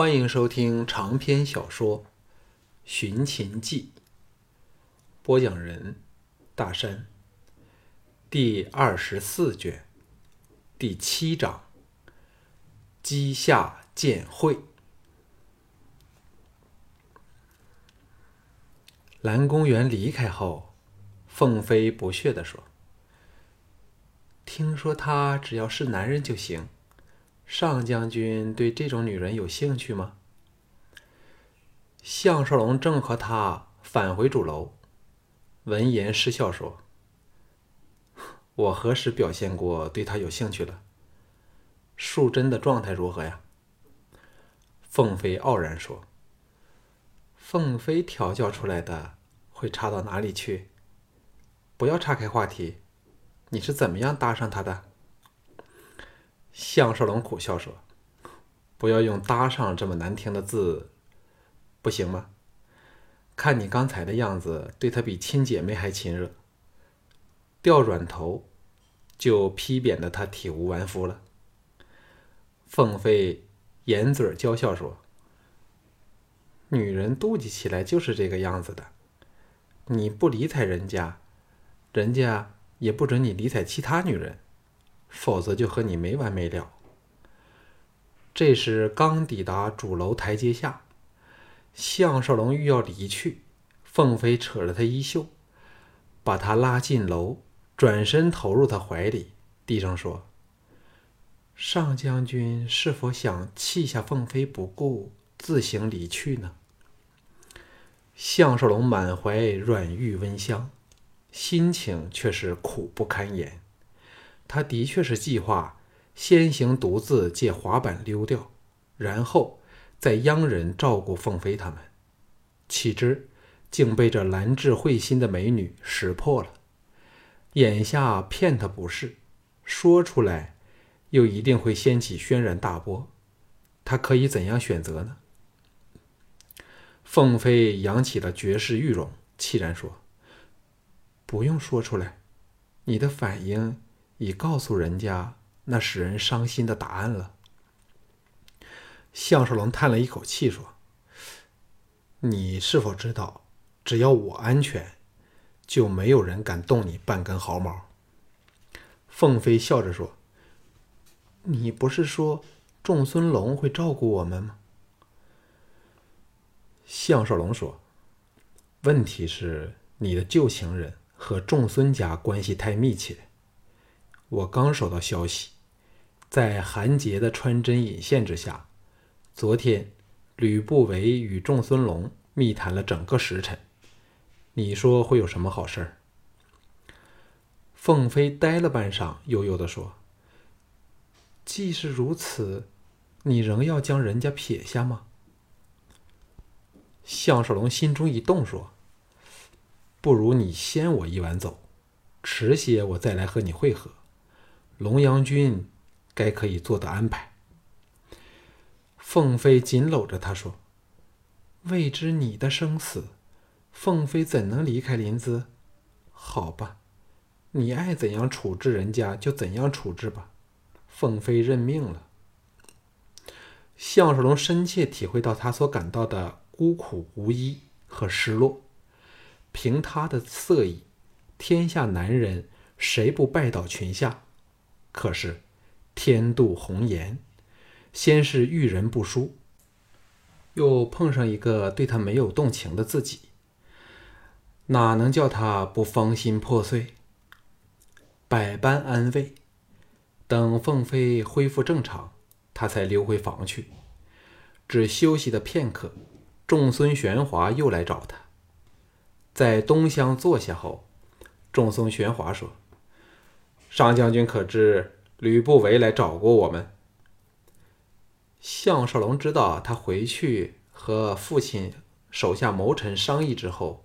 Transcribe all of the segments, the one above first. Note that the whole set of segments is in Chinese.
欢迎收听长篇小说《寻秦记》，播讲人：大山。第二十四卷，第七章：姬夏见会。蓝公园离开后，凤飞不屑地说：“听说他只要是男人就行。”上将军对这种女人有兴趣吗？项少龙正和他返回主楼，闻言失笑说：“我何时表现过对他有兴趣了？淑贞的状态如何呀？”凤飞傲然说：“凤飞调教出来的，会差到哪里去？不要岔开话题，你是怎么样搭上他的？”项少龙苦笑说：“不要用‘搭上’这么难听的字，不行吗？看你刚才的样子，对他比亲姐妹还亲热。掉软头，就批贬的他体无完肤了。”凤飞掩嘴娇笑说：“女人妒忌起来就是这个样子的。你不理睬人家，人家也不准你理睬其他女人。”否则就和你没完没了。这时刚抵达主楼台阶下，项少龙欲要离去，凤飞扯着他衣袖，把他拉进楼，转身投入他怀里，低声说：“上将军是否想弃下凤飞不顾，自行离去呢？”项少龙满怀软玉温香，心情却是苦不堪言。他的确是计划先行独自借滑板溜掉，然后再央人照顾凤飞他们。岂知竟被这兰质慧心的美女识破了。眼下骗他不是，说出来又一定会掀起轩然大波。他可以怎样选择呢？凤飞扬起了绝世玉容，凄然说：“不用说出来，你的反应。”已告诉人家那使人伤心的答案了。项少龙叹了一口气说：“你是否知道，只要我安全，就没有人敢动你半根毫毛？”凤飞笑着说：“你不是说仲孙龙会照顾我们吗？”项少龙说：“问题是你的旧情人和仲孙家关系太密切。”我刚收到消息，在韩杰的穿针引线之下，昨天吕不韦与仲孙龙密谈了整个时辰。你说会有什么好事儿？凤飞呆了半晌，悠悠地说：“既是如此，你仍要将人家撇下吗？”项少龙心中一动，说：“不如你先我一晚走，迟些我再来和你会合。”龙阳君，该可以做的安排。凤飞紧搂着他说：“未知你的生死，凤飞怎能离开林子？好吧，你爱怎样处置人家就怎样处置吧。”凤飞认命了。项少龙深切体会到他所感到的孤苦无依和失落。凭他的色艺，天下男人谁不拜倒群下？可是，天妒红颜，先是遇人不淑，又碰上一个对他没有动情的自己，哪能叫他不芳心破碎？百般安慰，等凤飞恢复正常，他才溜回房去。只休息的片刻，众孙玄华又来找他，在东厢坐下后，众孙玄华说。上将军可知吕不韦来找过我们？项少龙知道他回去和父亲手下谋臣商议之后，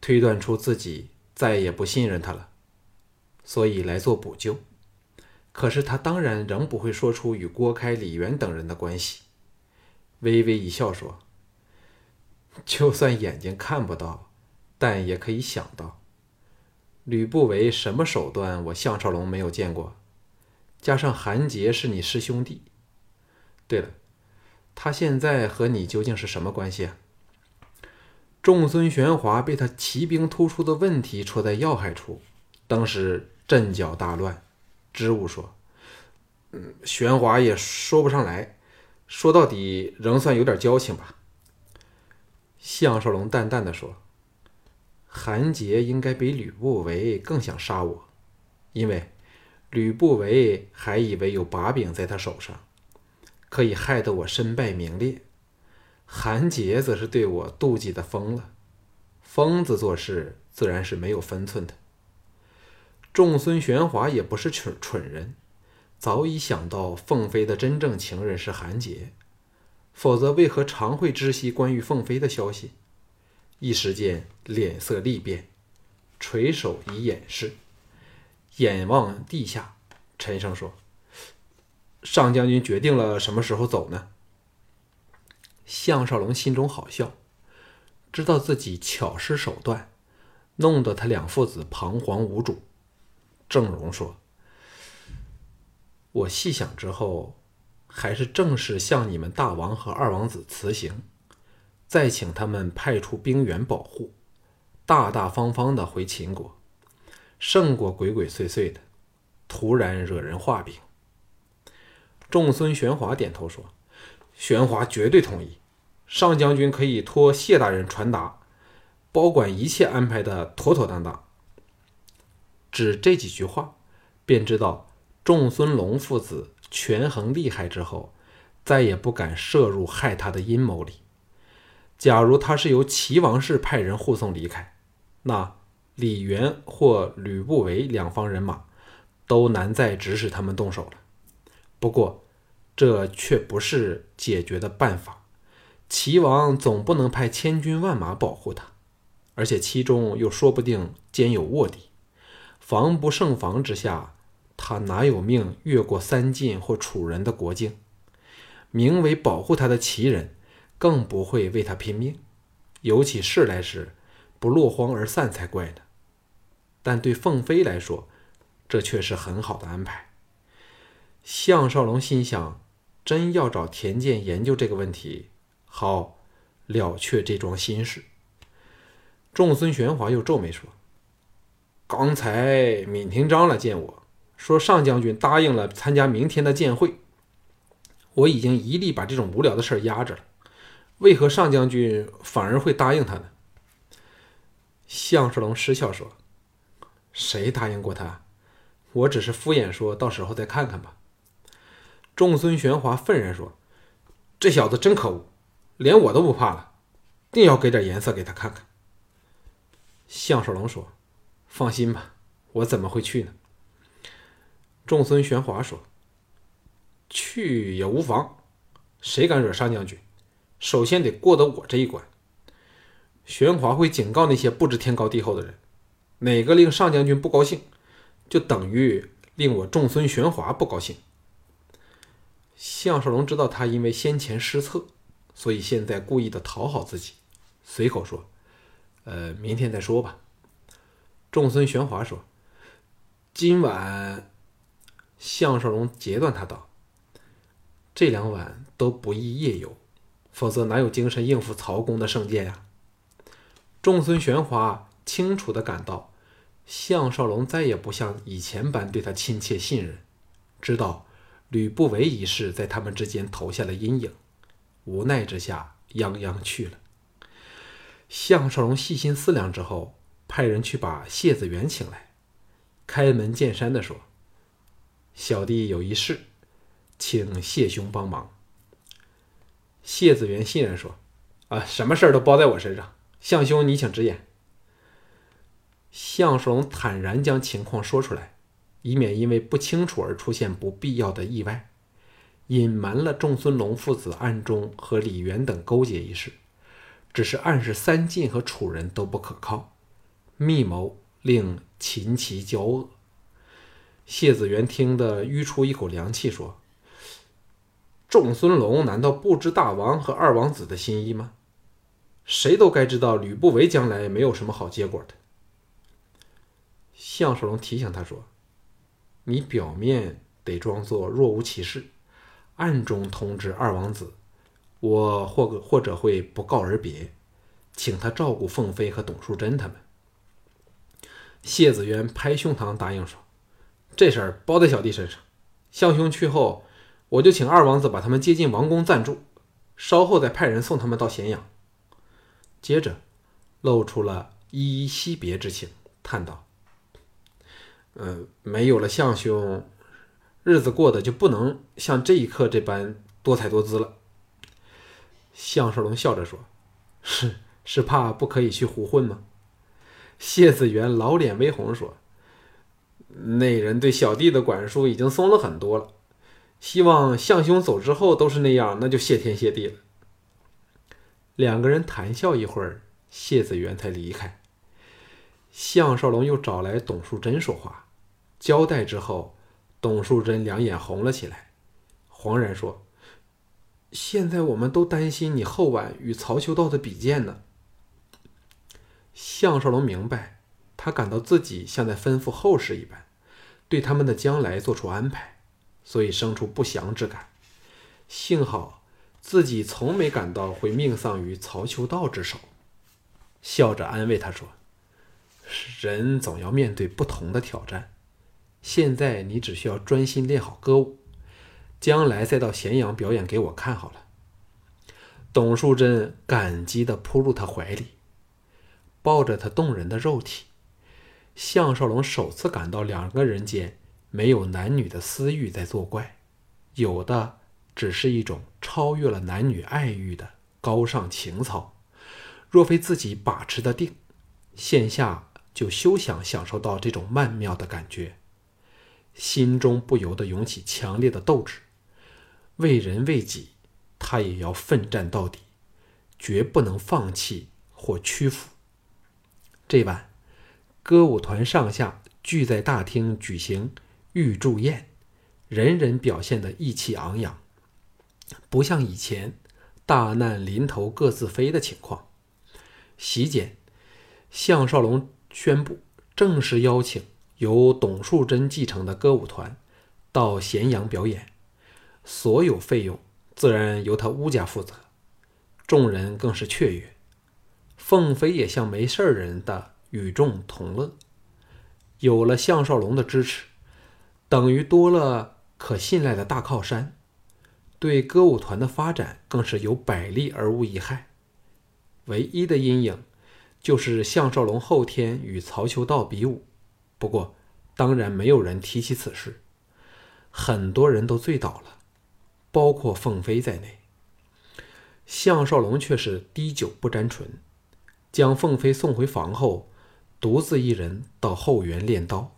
推断出自己再也不信任他了，所以来做补救。可是他当然仍不会说出与郭开、李元等人的关系，微微一笑说：“就算眼睛看不到，但也可以想到。”吕不韦什么手段？我项少龙没有见过。加上韩杰是你师兄弟。对了，他现在和你究竟是什么关系啊？”众孙玄华被他骑兵突出的问题戳在要害处，当时阵脚大乱，支吾说：“嗯，玄华也说不上来，说到底仍算有点交情吧。”项少龙淡淡的说：“韩杰应该比吕不韦更想杀我，因为吕不韦还以为有把柄在他手上，可以害得我身败名裂。”韩杰则是对我妒忌的疯了，疯子做事自然是没有分寸的。众孙玄华也不是蠢蠢人，早已想到凤飞的真正情人是韩杰，否则为何常会知悉关于凤飞的消息？一时间脸色立变，垂手以掩饰，眼望地下，沉声说：“上将军决定了什么时候走呢？”项少龙心中好笑，知道自己巧施手段，弄得他两父子彷徨无主。郑荣说：“我细想之后，还是正式向你们大王和二王子辞行，再请他们派出兵员保护，大大方方的回秦国，胜过鬼鬼祟祟的，突然惹人画饼。”众孙玄华点头说。玄华绝对同意，上将军可以托谢大人传达，保管一切安排的妥妥当当。只这几句话，便知道众孙龙父子权衡利害之后，再也不敢涉入害他的阴谋里。假如他是由齐王室派人护送离开，那李元或吕不韦两方人马都难再指使他们动手了。不过，这却不是解决的办法。齐王总不能派千军万马保护他，而且其中又说不定兼有卧底。防不胜防之下，他哪有命越过三晋或楚人的国境？名为保护他的齐人，更不会为他拼命。有起事来时，不落荒而散才怪呢。但对凤飞来说，这却是很好的安排。项少龙心想。真要找田健研究这个问题，好了却这桩心事。众孙玄华又皱眉说：“刚才闵廷章来见我说，上将军答应了参加明天的剑会。我已经一力把这种无聊的事压着了，为何上将军反而会答应他呢？”项少龙失笑说：“谁答应过他？我只是敷衍说，到时候再看看吧。”众孙玄华愤然说：“这小子真可恶，连我都不怕了，定要给点颜色给他看看。”项少龙说：“放心吧，我怎么会去呢？”众孙玄华说：“去也无妨，谁敢惹上将军，首先得过得我这一关。玄华会警告那些不知天高地厚的人，哪个令上将军不高兴，就等于令我众孙玄华不高兴。”项少龙知道他因为先前失策，所以现在故意的讨好自己，随口说：“呃，明天再说吧。”众孙玄华说：“今晚。”项少龙截断他道：“这两晚都不宜夜游，否则哪有精神应付曹公的圣剑呀？”众孙玄华清楚的感到，项少龙再也不像以前般对他亲切信任，知道。吕不韦一事在他们之间投下了阴影，无奈之下，泱泱去了。项少龙细心思量之后，派人去把谢子元请来，开门见山的说：“小弟有一事，请谢兄帮忙。”谢子元信任说：“啊，什么事儿都包在我身上，项兄你请直言。”项少龙坦然将情况说出来。以免因为不清楚而出现不必要的意外，隐瞒了仲孙龙父子暗中和李元等勾结一事，只是暗示三晋和楚人都不可靠，密谋令秦齐交恶。谢子元听得吁出一口凉气，说：“众孙龙难道不知大王和二王子的心意吗？谁都该知道吕不韦将来没有什么好结果的。”项少龙提醒他说。你表面得装作若无其事，暗中通知二王子，我或或者会不告而别，请他照顾凤飞和董淑贞他们。谢子渊拍胸膛答应说：“这事儿包在小弟身上。项兄去后，我就请二王子把他们接进王宫暂住，稍后再派人送他们到咸阳。”接着，露出了依依惜别之情，叹道：“嗯，没有了相兄，日子过得就不能像这一刻这般多彩多姿了。”项少龙笑着说：“是是怕不可以去胡混吗？”谢子元老脸微红说：“那人对小弟的管束已经松了很多了，希望向兄走之后都是那样，那就谢天谢地了。”两个人谈笑一会儿，谢子元才离开。项少龙又找来董淑贞说话，交代之后，董淑贞两眼红了起来，惶然说：“现在我们都担心你后晚与曹秋道的比剑呢。”项少龙明白，他感到自己像在吩咐后事一般，对他们的将来做出安排，所以生出不祥之感。幸好。自己从没感到会命丧于曹秋道之手，笑着安慰他说：“人总要面对不同的挑战，现在你只需要专心练好歌舞，将来再到咸阳表演给我看好了。”董淑贞感激地扑入他怀里，抱着他动人的肉体。项少龙首次感到两个人间没有男女的私欲在作怪，有的。只是一种超越了男女爱欲的高尚情操，若非自己把持的定，线下就休想享受到这种曼妙的感觉。心中不由得涌起强烈的斗志，为人为己，他也要奋战到底，绝不能放弃或屈服。这晚，歌舞团上下聚在大厅举行玉祝宴，人人表现得意气昂扬。不像以前大难临头各自飞的情况。席间，项少龙宣布正式邀请由董树贞继承的歌舞团到咸阳表演，所有费用自然由他乌家负责。众人更是雀跃，凤飞也像没事人的与众同乐。有了项少龙的支持，等于多了可信赖的大靠山。对歌舞团的发展更是有百利而无一害，唯一的阴影就是项少龙后天与曹秋道比武。不过，当然没有人提起此事，很多人都醉倒了，包括凤飞在内。项少龙却是滴酒不沾唇，将凤飞送回房后，独自一人到后园练刀。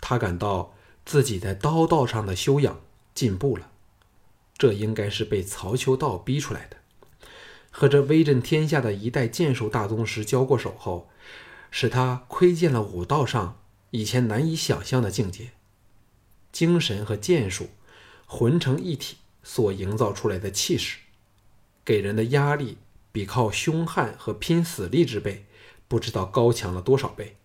他感到自己在刀道上的修养进步了。这应该是被曹秋道逼出来的。和这威震天下的一代剑术大宗师交过手后，使他窥见了武道上以前难以想象的境界。精神和剑术混成一体所营造出来的气势，给人的压力比靠凶悍和拼死力之辈不知道高强了多少倍。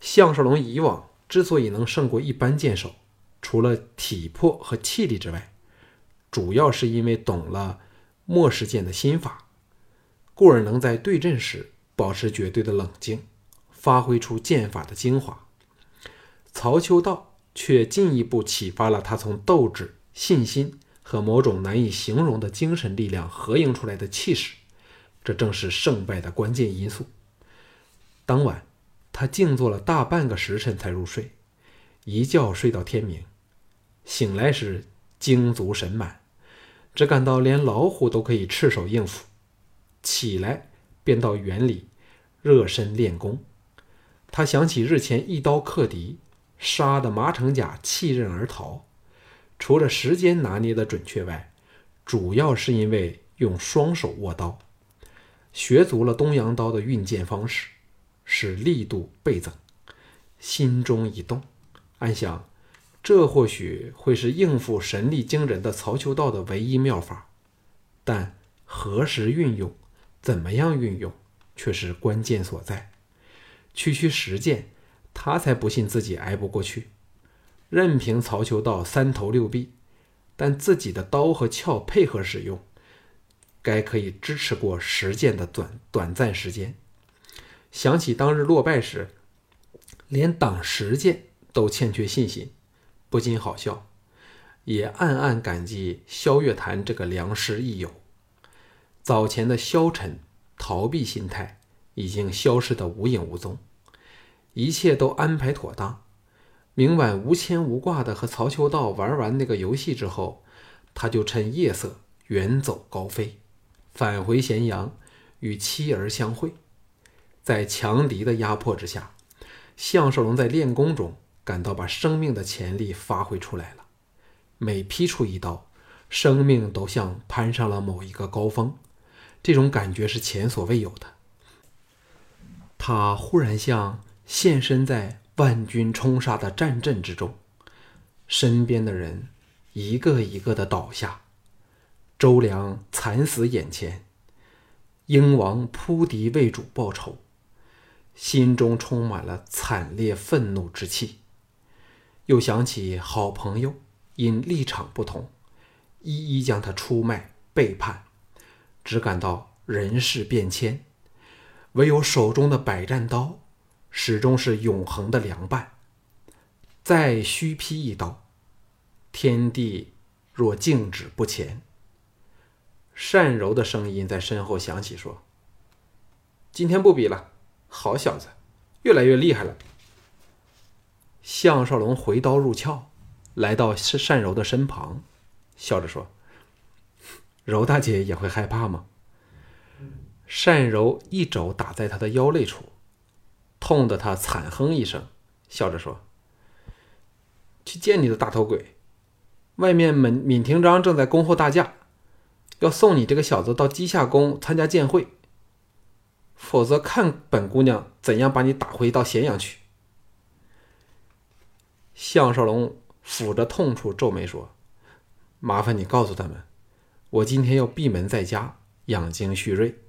项少龙以往之所以能胜过一般剑手，除了体魄和气力之外，主要是因为懂了末世剑的心法，故而能在对阵时保持绝对的冷静，发挥出剑法的精华。曹秋道却进一步启发了他从斗志、信心和某种难以形容的精神力量合营出来的气势，这正是胜败的关键因素。当晚，他静坐了大半个时辰才入睡，一觉睡到天明，醒来时。精足神满，只感到连老虎都可以赤手应付。起来便到园里热身练功。他想起日前一刀克敌，杀得马成甲弃刃而逃，除了时间拿捏的准确外，主要是因为用双手握刀，学足了东洋刀的运剑方式，使力度倍增。心中一动，暗想。这或许会是应付神力惊人的曹秋道的唯一妙法，但何时运用、怎么样运用，却是关键所在。区区实践，他才不信自己挨不过去。任凭曹秋道三头六臂，但自己的刀和鞘配合使用，该可以支持过实践的短短暂时间。想起当日落败时，连党实践都欠缺信心，不禁好笑，也暗暗感激萧月潭这个良师益友。早前的消沉逃避心态已经消失得无影无踪，一切都安排妥当。明晚无牵无挂的和曹秋道玩完那个游戏之后，他就趁夜色远走高飞，返回咸阳与妻儿相会。在强敌的压迫之下，项少龙在练功中感到把生命的潜力发挥出来了。每劈出一刀，生命都像攀上了某一个高峰，这种感觉是前所未有的。他忽然像现身在万军冲杀的战阵之中，身边的人一个一个的倒下，周良惨死眼前，英王扑敌为主报仇。心中充满了惨烈愤怒之气，又想起好朋友因立场不同，一一将他出卖背叛，只感到人事变迁，唯有手中的百战刀，始终是永恒的凉伴。再虚劈一刀，天地若静止不前。善柔的声音在身后响起，说：“今天不比了。”好小子，越来越厉害了。项少龙回刀入鞘，来到单柔的身旁，笑着说：“柔大姐也会害怕吗？”单柔一肘打在他的腰肋处，痛得他惨哼一声，笑着说：“去见你的大头鬼！外面闵闵廷章正在恭候大驾，要送你这个小子到稷下宫参加宴会。”否则，看本姑娘怎样把你打回到咸阳去。项少龙抚着痛处，皱眉说：“麻烦你告诉他们，我今天要闭门在家养精蓄锐。”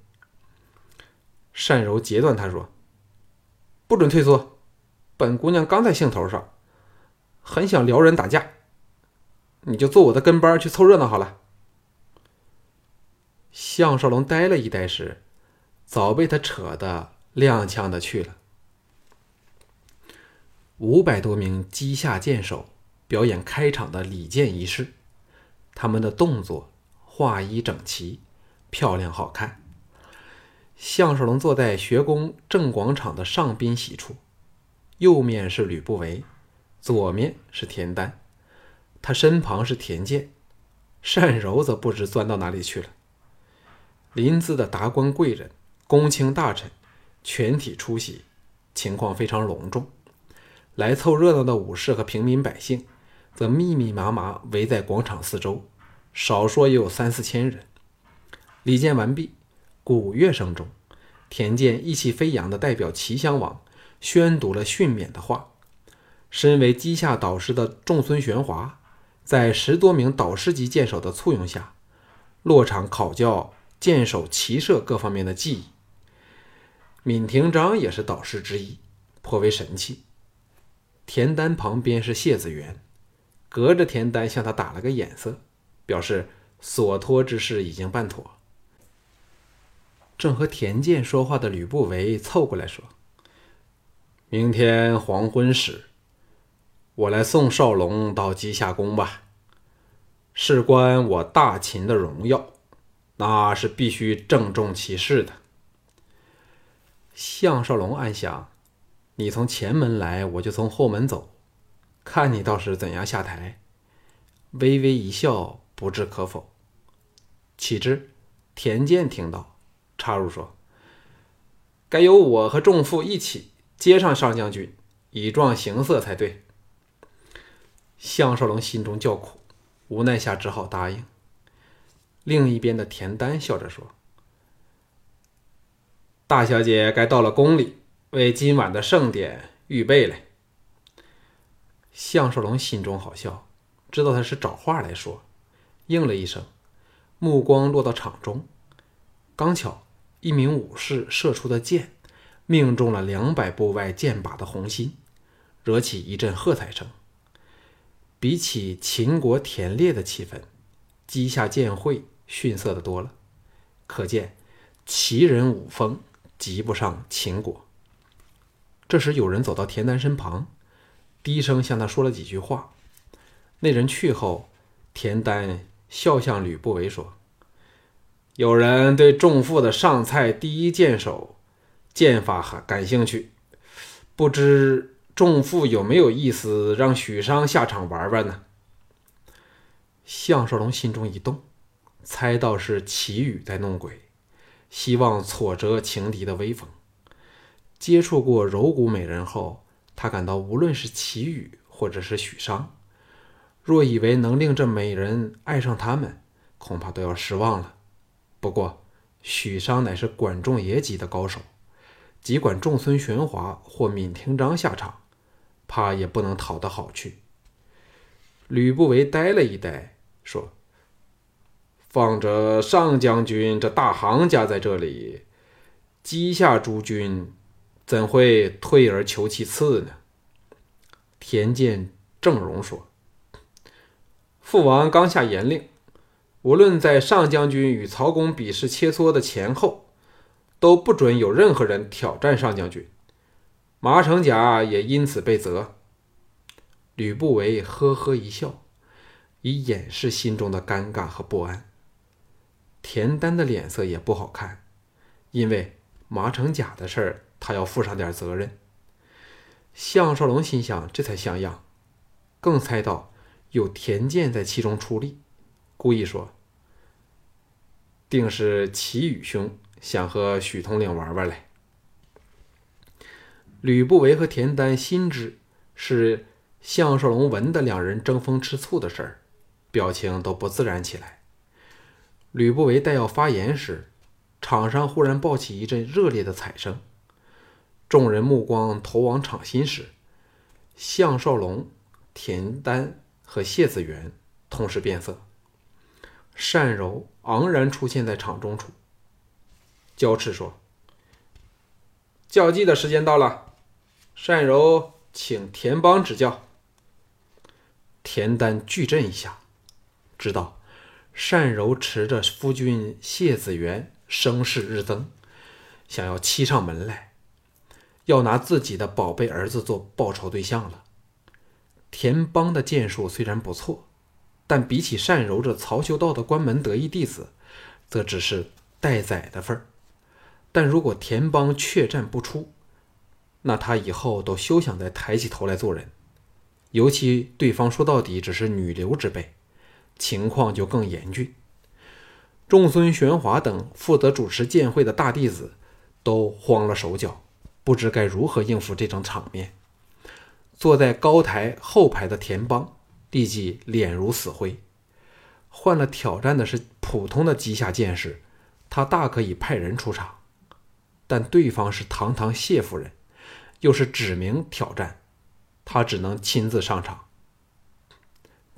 单柔截断他说：“不准退缩，本姑娘刚在兴头上，很想撩人打架，你就做我的跟班去凑热闹好了。”项少龙呆了一呆时。早被他扯得踉跄的去了。五百多名机下剑手表演开场的礼剑仪式，他们的动作画一整齐，漂亮好看。项少龙坐在学宫正广场的上宾席处，右面是吕不韦，左面是田丹，他身旁是田健，单柔则不知钻到哪里去了。临淄的达官贵人。公卿大臣全体出席，情况非常隆重。来凑热闹的武士和平民百姓，则密密麻麻围在广场四周，少说也有三四千人。礼见完毕，鼓乐声中，田健意气飞扬地代表齐襄王宣读了训勉的话。身为稷下导师的仲孙玄华，在十多名导师级剑手的簇拥下，落场考教剑手骑射各方面的技艺。闵廷章也是导师之一，颇为神气。田丹旁边是谢子元，隔着田丹向他打了个眼色，表示所托之事已经办妥。正和田健说话的吕不韦凑过来说：“明天黄昏时，我来送少龙到稷下宫吧，事关我大秦的荣耀，那是必须郑重其事的。”项少龙暗想：“你从前门来，我就从后门走，看你倒是怎样下台。”微微一笑，不置可否。岂知田健听到，插入说：“该由我和仲父一起接上上将军，以壮形色才对。”项少龙心中叫苦，无奈下只好答应。另一边的田丹笑着说。大小姐该到了宫里，为今晚的盛典预备嘞。项少龙心中好笑，知道他是找话来说，应了一声，目光落到场中，刚巧一名武士射出的箭，命中了两百步外箭靶的红心，惹起一阵喝彩声。比起秦国田猎的气氛，稷下剑会逊色的多了，可见齐人武风及不上秦国。这时，有人走到田丹身旁，低声向他说了几句话。那人去后，田丹笑向吕不韦说：“有人对仲父的上蔡第一剑手剑法很感兴趣，不知仲父有没有意思让许商下场玩玩呢？”项少龙心中一动，猜到是齐羽在弄鬼，希望挫折情敌的威风。接触过柔骨美人后，他感到无论是齐羽或者是许商，若以为能令这美人爱上他们，恐怕都要失望了。不过，许商乃是管仲爷级的高手，即管仲孙玄华或闵廷章下场，怕也不能讨得好去。吕不韦呆了一呆，说：“放着上将军这大行家在这里，击下诸军。”怎会退而求其次呢？田健正容说：“父王刚下严令，无论在上将军与曹公比试切磋的前后，都不准有任何人挑战上将军。麻城甲也因此被责。”吕不韦呵呵一笑，以掩饰心中的尴尬和不安。田丹的脸色也不好看，因为麻城甲的事儿。他要负上点责任。项少龙心想，这才像样，更猜到有田健在其中出力，故意说：“定是齐宇兄想和许统领玩玩嘞。”吕不韦和田丹心知是项少龙闻的两人争风吃醋的事儿，表情都不自然起来。吕不韦待要发言时，场上忽然爆起一阵热烈的彩声。众人目光投往场心时，项少龙、田丹和谢子元同时变色。单柔昂然出现在场中处，交斥说：“较技的时间到了，单柔，请田邦指教。”田丹巨震一下，知道单柔持着夫君谢子元声势日增，想要欺上门来。要拿自己的宝贝儿子做报仇对象了。田邦的剑术虽然不错，但比起单柔这曹修道的关门得意弟子，则只是待宰的份儿。但如果田邦确战不出，那他以后都休想再抬起头来做人。尤其对方说到底只是女流之辈，情况就更严峻。仲孙玄华等负责主持剑会的大弟子都慌了手脚。不知该如何应付这种场面。坐在高台后排的田邦立即脸如死灰。换了挑战的是普通的稷下剑士，他大可以派人出场，但对方是堂堂谢夫人，又是指名挑战，他只能亲自上场。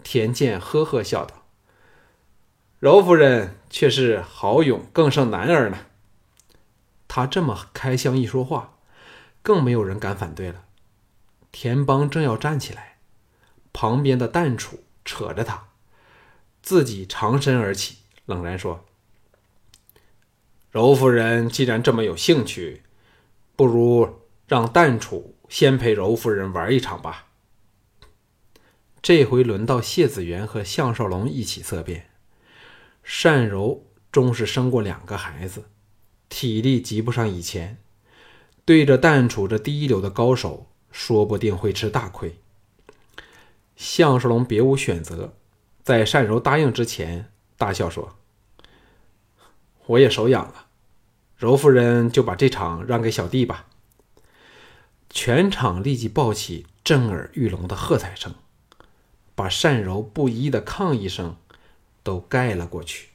田健呵呵笑道：“柔夫人却是好勇更胜男儿呢。”他这么开箱一说话。更没有人敢反对了。田邦正要站起来，旁边的淡楚扯着他，自己长身而起，冷然说：“柔夫人既然这么有兴趣，不如让淡楚先陪柔夫人玩一场吧。”这回轮到谢子元和项少龙一起色变。单柔终是生过两个孩子，体力及不上以前。对着淡楚这第一流的高手，说不定会吃大亏。项少龙别无选择，在单柔答应之前，大笑说：“我也手痒了，柔夫人就把这场让给小弟吧。”全场立即爆起震耳欲聋的喝彩声，把善柔不一的抗议声都盖了过去。